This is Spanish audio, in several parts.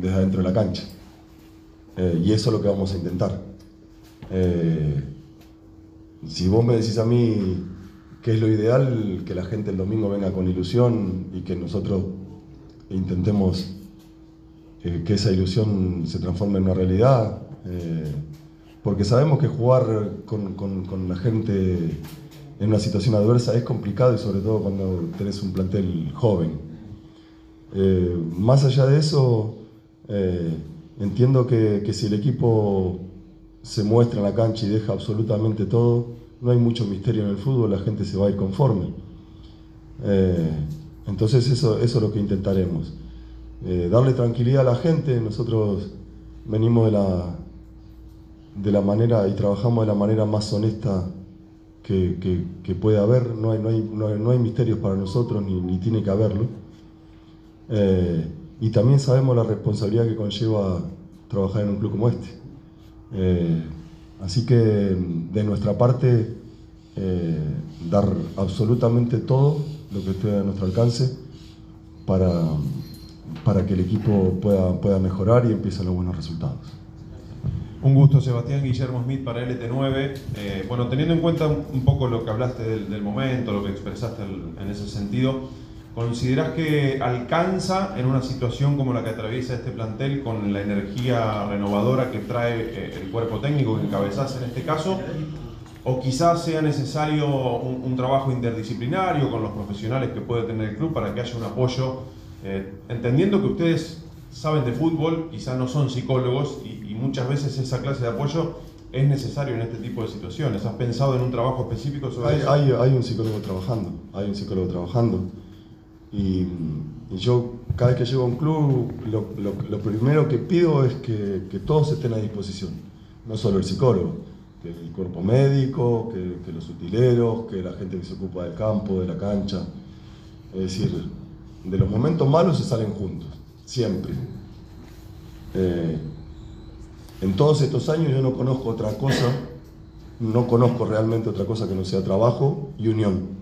desde adentro de la cancha. Eh, y eso es lo que vamos a intentar. Eh, si vos me decís a mí qué es lo ideal, que la gente el domingo venga con ilusión y que nosotros intentemos eh, que esa ilusión se transforme en una realidad, porque sabemos que jugar con, la gente en una situación adversa es complicado y sobre todo cuando tenés un plantel joven. Más allá de eso, eh, entiendo que, que, si el equipo se muestra en la cancha y deja absolutamente todo, no hay mucho misterio en el fútbol, la gente se va a ir conforme. Eh, entonces eso, eso es lo que intentaremos. darle tranquilidad a la gente, nosotros venimos de la, de la manera y trabajamos de la manera más honesta que, que, puede haber, no hay, no, hay, no, hay, misterios para nosotros ni, ni tiene que haberlo. Eh, y también sabemos la responsabilidad que conlleva trabajar en un club como este. Eh, así que de nuestra parte, eh, dar absolutamente todo lo que esté a nuestro alcance para, para que el equipo pueda, pueda mejorar y empiecen los buenos resultados. Un gusto, Sebastián Guillermo Smith para LT9. Eh, bueno, teniendo en cuenta un poco lo que hablaste del, momento, lo que expresaste en ese sentido, ¿considerás que alcanza en una situación como la que atraviesa este plantel con la energía renovadora que trae eh, el cuerpo técnico que encabezás en este caso? ¿O quizás sea necesario un, un, trabajo interdisciplinario con los profesionales que puede tener el club para que haya un apoyo, eh, entendiendo que ustedes saben de fútbol, quizás no son psicólogos y, muchas veces esa clase de apoyo es necesario en este tipo de situaciones. ¿Has pensado en un trabajo específico sobre hay, eso? Hay, hay, un psicólogo trabajando, hay un psicólogo trabajando. Y, yo cada vez que llego a un club, lo, lo, primero que pido es que, que, todos estén a disposición, no solo el psicólogo, que el cuerpo médico, que, los utileros, que la gente que se ocupa del campo, de la cancha. Es decir, de los momentos malos se salen juntos siempre. Eh, en todos estos años yo no conozco otra cosa, no conozco realmente otra cosa que no sea trabajo y unión.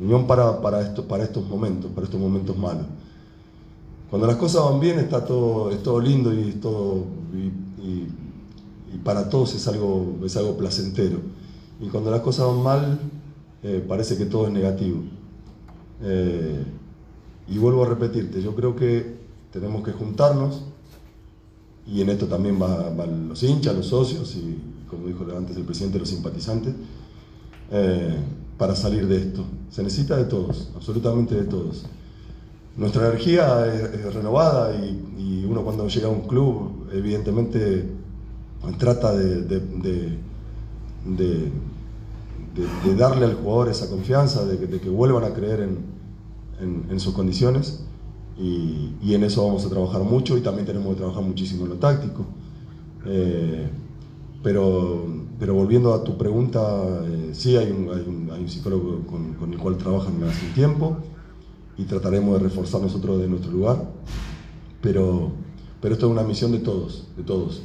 Unión para, para, esto, para estos momentos, para estos momentos malos. Cuando las cosas van bien está todo, es todo lindo y, todo, y, para todos es algo, es algo placentero. Y cuando las cosas van mal, eh, parece que todo es negativo. Eh, y vuelvo a repetirte, yo creo que tenemos que juntarnos y en esto también van los hinchas, los socios y, como dijo antes el presidente, los simpatizantes, eh, para salir de esto. Se necesita de todos, absolutamente de todos. Nuestra energía es, renovada y, uno cuando llega a un club, evidentemente, trata de, darle al jugador esa confianza, de que, vuelvan a creer en, en sus condiciones y, en eso vamos a trabajar mucho y también tenemos que trabajar muchísimo en lo táctico. Eh, pero, pero volviendo a tu pregunta, eh, sí hay un, hay, un, hay un, psicólogo con, con, el cual trabajan hace un tiempo y trataremos de reforzar nosotros de nuestro lugar, pero, pero esto es una misión de todos, de todos,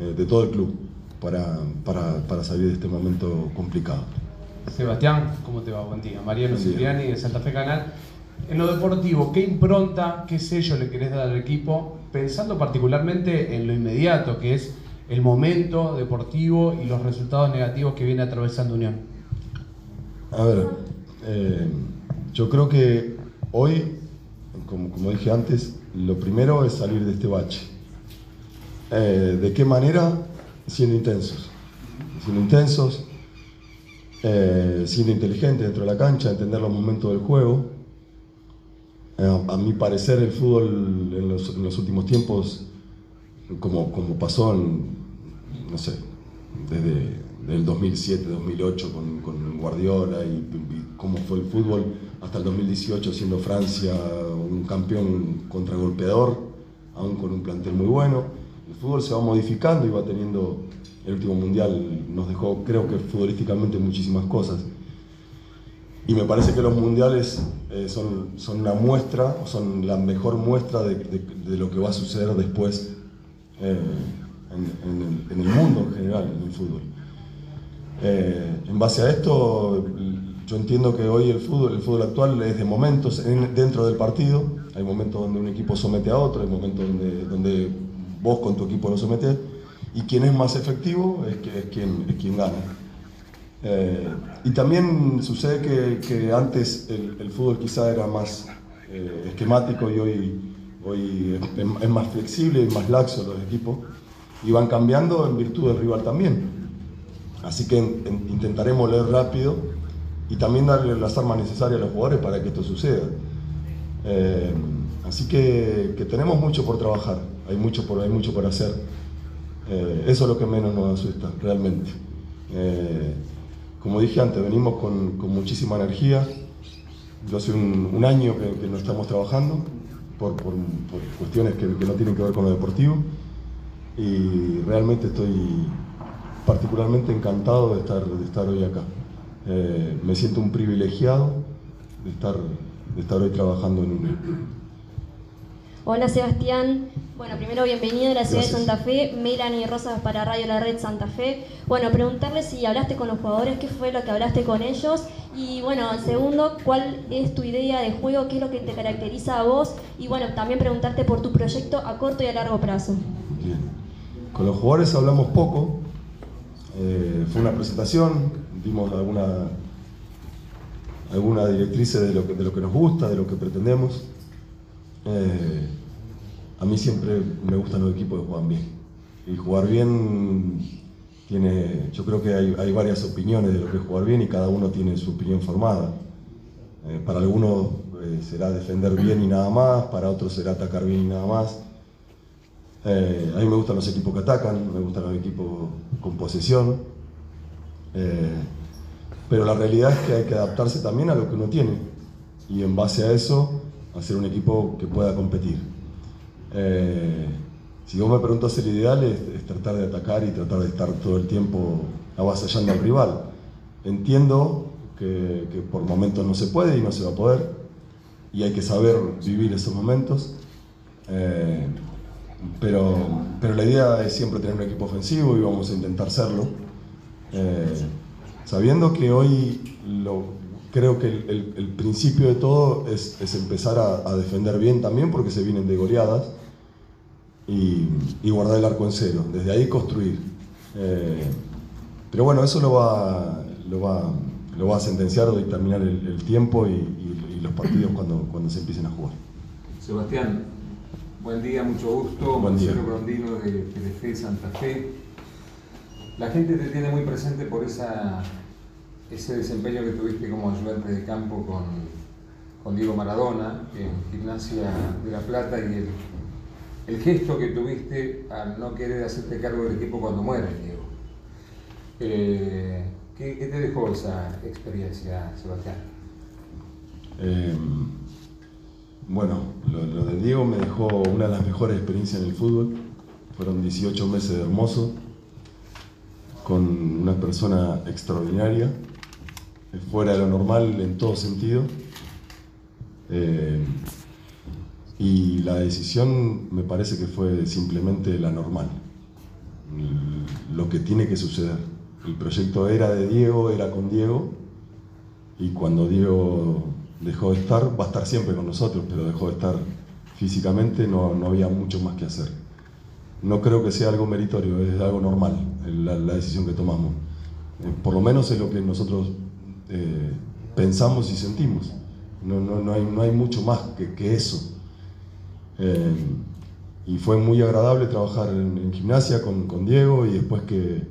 eh, de todo el club, para, para, para, salir de este momento complicado. Sebastián, ¿cómo te va? Buen día. Mariano Cipriani de Santa Fe Canal. En lo deportivo, ¿qué impronta, qué sello le querés dar al equipo? Pensando particularmente en lo inmediato, que es el momento deportivo y los resultados negativos que viene atravesando Unión. A ver, eh, yo creo que hoy, como, dije antes, lo primero es salir de este bache. Eh, ¿De qué manera? Siendo intensos. Siendo intensos, eh, siendo inteligentes dentro de la cancha, entender los momentos del juego a mi parecer el fútbol en los, últimos tiempos, como, como pasó en, no sé, desde el 2007, 2008 con, con Guardiola y, cómo fue el fútbol hasta el 2018 siendo Francia un campeón contragolpeador, aún con un plantel muy bueno. El fútbol se va modificando y va teniendo, el último mundial nos dejó creo que futbolísticamente muchísimas cosas. Y me parece que los mundiales eh, son, son una muestra, son la mejor muestra de, de, lo que va a suceder después en, en, el, mundo en general, en el fútbol. Eh, en base a esto, yo entiendo que hoy el fútbol, el fútbol actual es de momentos dentro del partido. Hay momentos donde un equipo somete a otro, hay momentos donde, donde vos con tu equipo lo sometes. Y quien es más efectivo es, que, quien, es quien gana. Eh, y también sucede que, que antes el, el, fútbol quizá era más eh, esquemático y hoy, hoy es, es, más flexible y más laxo los equipos. Y van cambiando en virtud del rival también. Así que en, en, intentaremos leer rápido y también darle las armas necesarias a los jugadores para que esto suceda. Eh, así que, que, tenemos mucho por trabajar, hay mucho por, hay mucho por hacer. Eh, eso es lo que menos nos asusta, realmente. Eh, como dije antes, venimos con, muchísima energía. Yo hace un, un año que, que, estamos trabajando por, por, por cuestiones que, que no tienen que ver con lo deportivo y realmente estoy particularmente encantado de estar, de estar hoy acá. Eh, me siento un privilegiado de estar, de estar hoy trabajando en UNE. Hola Sebastián, bueno, primero bienvenido a la ciudad Gracias. de Santa Fe, Melanie Rosas para Radio La Red Santa Fe. Bueno, preguntarle si hablaste con los jugadores, qué fue lo que hablaste con ellos y bueno, segundo, cuál es tu idea de juego, qué es lo que te caracteriza a vos y bueno, también preguntarte por tu proyecto a corto y a largo plazo. Bien, con los jugadores hablamos poco, eh, fue una presentación, dimos alguna, alguna directriz de lo, que, de lo que nos gusta, de lo que pretendemos. Eh, a mí siempre me gustan los equipos que juegan bien. Y jugar bien tiene, yo creo que hay, hay varias opiniones de lo que es jugar bien y cada uno tiene su opinión formada. Eh, para algunos eh, será defender bien y nada más, para otros será atacar bien y nada más. Eh, a mí me gustan los equipos que atacan, me gustan los equipos con posesión. Pero la realidad es que hay que adaptarse también a lo que uno tiene y en base a eso hacer un equipo que pueda competir. Si vos me preguntas el ideal es, es, tratar de atacar y tratar de estar todo el tiempo avasallando al rival. Entiendo que, que por momentos no se puede y no se va a poder y hay que saber vivir esos momentos. Eh, pero, pero la idea es siempre tener un equipo ofensivo y vamos a intentar serlo. Eh, sabiendo que hoy lo, creo que el, el, el, principio de todo es, es empezar a, a, defender bien también porque se vienen de goleadas y, y, guardar el arco en cero, desde ahí construir. Eh, pero bueno, eso lo va, lo va, lo va a sentenciar o determinar el, el tiempo y, y, los partidos cuando, cuando se empiecen a jugar. Sebastián, buen día, mucho gusto. Buen día. Marcelo Brondino de Telefe Santa Fe. La gente te tiene muy presente por esa, ese desempeño que tuviste como ayudante de campo con, con Diego Maradona en Gimnasia de La Plata y el, el, gesto que tuviste al no querer hacerte cargo del equipo cuando muere Diego. Eh, ¿qué, ¿qué, te dejó esa experiencia, Sebastián? Eh, bueno, lo, de Diego me dejó una de las mejores experiencias en el fútbol. Fueron 18 meses hermosos con una persona extraordinaria, fuera de lo normal en todo sentido. Eh, y la decisión me parece que fue simplemente la normal, lo que tiene que suceder. El proyecto era de Diego, era con Diego, y cuando Diego dejó de estar, va a estar siempre con nosotros, pero dejó de estar físicamente, no, no había mucho más que hacer no creo que sea algo meritorio, es algo normal la, decisión que tomamos. Eh, por lo menos es lo que nosotros eh, pensamos y sentimos. No, no, no, hay, no hay mucho más que, que eso. Eh, y fue muy agradable trabajar en, gimnasia con, con, Diego y después que,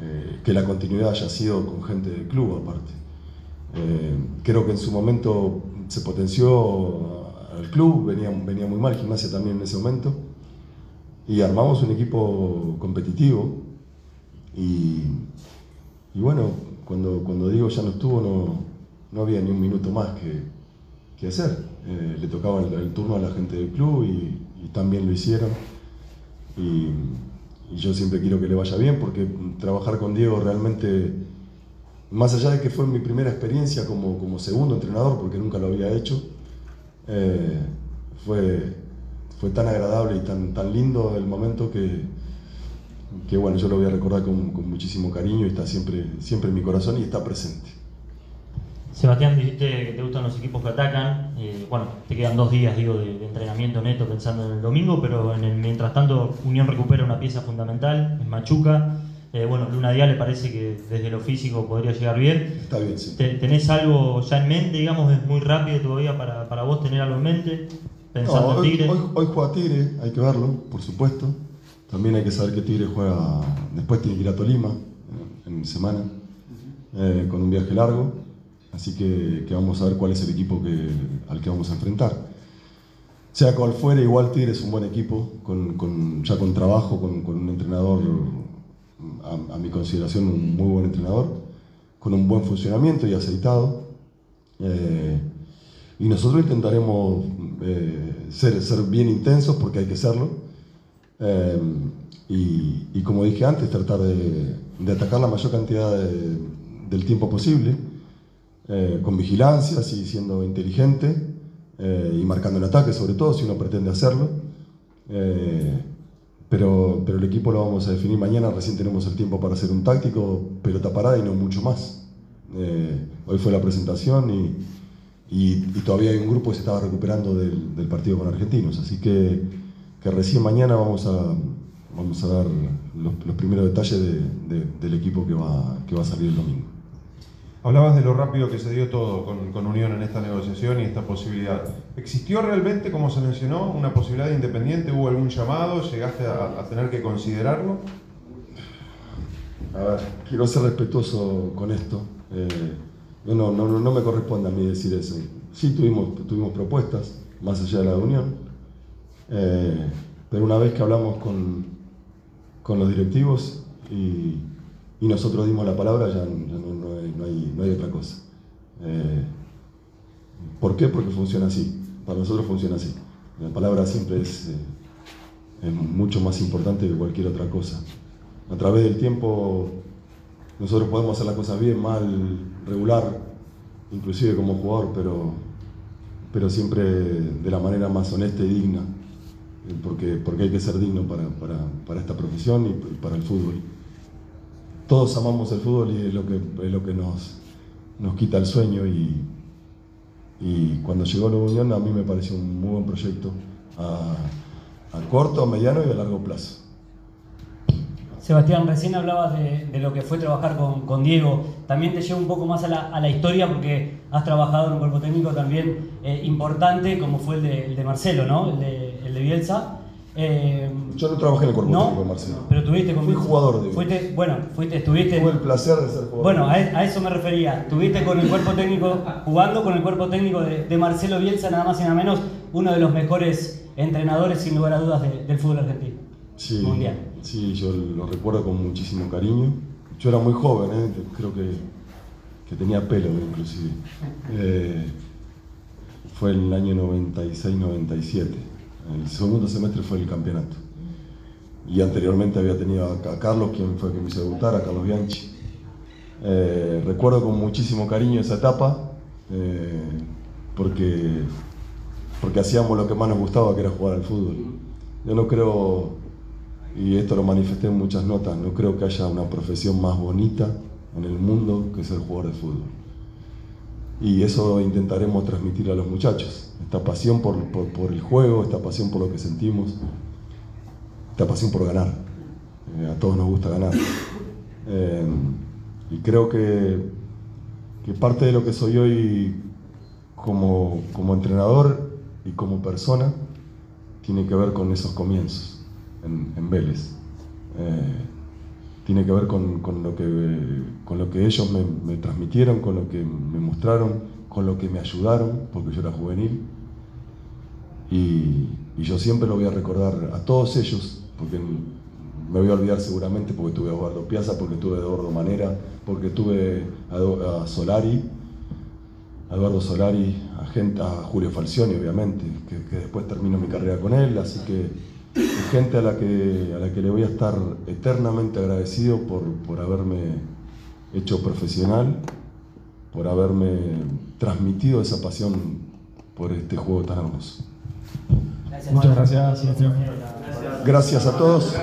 eh, que la continuidad haya sido con gente del club aparte. Eh, creo que en su momento se potenció al club, venía, venía muy mal gimnasia también en ese momento y armamos un equipo competitivo y, y, bueno, cuando, cuando Diego ya no estuvo no, no había ni un minuto más que, que hacer. Eh, le tocaba el, turno a la gente del club y, también lo hicieron. Y, y, yo siempre quiero que le vaya bien porque trabajar con Diego realmente, más allá de que fue mi primera experiencia como, como segundo entrenador, porque nunca lo había hecho, eh, fue, fue tan agradable y tan, tan lindo el momento que, que bueno, yo lo voy a recordar con, con, muchísimo cariño y está siempre, siempre en mi corazón y está presente. Sebastián, dijiste que te gustan los equipos que atacan. Eh, bueno, te quedan dos días digo, de, entrenamiento neto pensando en el domingo, pero en el, mientras tanto Unión recupera una pieza fundamental, es Machuca. Eh, bueno, Luna Díaz le parece que desde lo físico podría llegar bien. Está bien, sí. ¿Tenés algo ya en mente, digamos, es muy rápido todavía para, para vos tener algo en mente? Pensando hoy, en Tigre. Hoy, juega Tigre, hay que verlo, por supuesto. También hay que saber que Tigre juega, después tiene que ir a Tolima eh, en semana, con un viaje largo. Así que, vamos a ver cuál es el equipo que, al que vamos a enfrentar. Sea cual fuera, igual Tigre es un buen equipo, ya con trabajo, con, un entrenador, a, mi consideración, un muy buen entrenador, con un buen funcionamiento y aceitado. Eh, y nosotros intentaremos eh, ser, ser, bien intensos porque hay que serlo. Eh, y, como dije antes, tratar de, atacar la mayor cantidad del tiempo posible eh, con vigilancia, y siendo inteligente eh, y marcando el ataque, sobre todo si uno pretende hacerlo. Eh, pero, pero el equipo lo vamos a definir mañana, recién tenemos el tiempo para hacer un táctico, pelota parada y no mucho más. hoy fue la presentación y, todavía hay un grupo que se estaba recuperando del, partido con Argentinos, así que, recién mañana vamos a, vamos a dar los, primeros detalles de, del equipo que va, que va a salir el domingo. Hablabas de lo rápido que se dio todo con, Unión en esta negociación y esta posibilidad. ¿Existió realmente, como se mencionó, una posibilidad de independiente? ¿Hubo algún llamado? ¿Llegaste a, tener que considerarlo? A ver, quiero ser respetuoso con esto. Eh, no, me corresponde a mí decir eso. Sí tuvimos, tuvimos propuestas, más allá de la de Unión, eh, pero una vez que hablamos con, con los directivos y y nosotros dimos la palabra, ya, no, hay, otra cosa. Eh, ¿Por qué? Porque funciona así. Para nosotros funciona así. La palabra siempre es, eh, es mucho más importante que cualquier otra cosa. A través del tiempo nosotros podemos hacer las cosas bien, mal, regular, inclusive como jugador, pero, pero siempre de la manera más honesta y digna, eh, porque, porque hay que ser digno para, para, para esta profesión y para el fútbol todos amamos el fútbol y es lo que, es lo que nos, nos quita el sueño y, y cuando llegó la Unión a mí me pareció un muy buen proyecto a, corto, a mediano y a largo plazo. Sebastián, recién hablabas de, lo que fue trabajar con, Diego. También te llevo un poco más a la, historia porque has trabajado en un cuerpo técnico también eh, importante como fue el de, el de Marcelo, ¿no? el, de, el de Bielsa. Eh, yo no trabajé en el cuerpo técnico, Marcelo. Pero tuviste con Fui jugador de fuiste, Bueno, fuiste, estuviste. Tuve el placer de ser jugador. Bueno, a, eso me refería. Tuviste con el cuerpo técnico, jugando con el cuerpo técnico de, Marcelo Bielsa, nada más y nada menos, uno de los mejores entrenadores, sin lugar a dudas, del fútbol argentino. Sí, mundial. Sí, yo lo recuerdo con muchísimo cariño. Yo era muy joven, ¿eh? creo que, que, tenía pelo inclusive. Eh, fue en el año 96-97 el segundo semestre fue el campeonato. Y anteriormente había tenido a, Carlos, quien fue quien me hizo debutar, a Carlos Bianchi. Eh, recuerdo con muchísimo cariño esa etapa, eh, porque, porque hacíamos lo que más nos gustaba, que era jugar al fútbol. Yo no creo, y esto lo manifesté en muchas notas, no creo que haya una profesión más bonita en el mundo que ser jugador de fútbol. Y eso intentaremos transmitir a los muchachos esta pasión por, el juego, esta pasión por lo que sentimos, esta pasión por ganar. Eh, a todos nos gusta ganar. Eh, y creo que, que, parte de lo que soy hoy como, entrenador y como persona tiene que ver con esos comienzos en, Vélez. Eh, tiene que ver con, lo que, con lo que ellos me transmitieron, con lo que me mostraron, con lo que me ayudaron, porque yo era juvenil. Y, yo siempre lo voy a recordar a todos ellos, porque me voy a olvidar seguramente porque tuve a Eduardo Piazza, porque tuve a Eduardo Manera, porque tuve a, Solari, a Eduardo Solari, a, gente, a Julio Falcioni, obviamente, que, después termino mi carrera con él, así que gente a la que, a la que le voy a estar eternamente agradecido por, por haberme hecho profesional, por haberme transmitido esa pasión por este juego tan hermoso. Muchas gracias, Gracias a todos.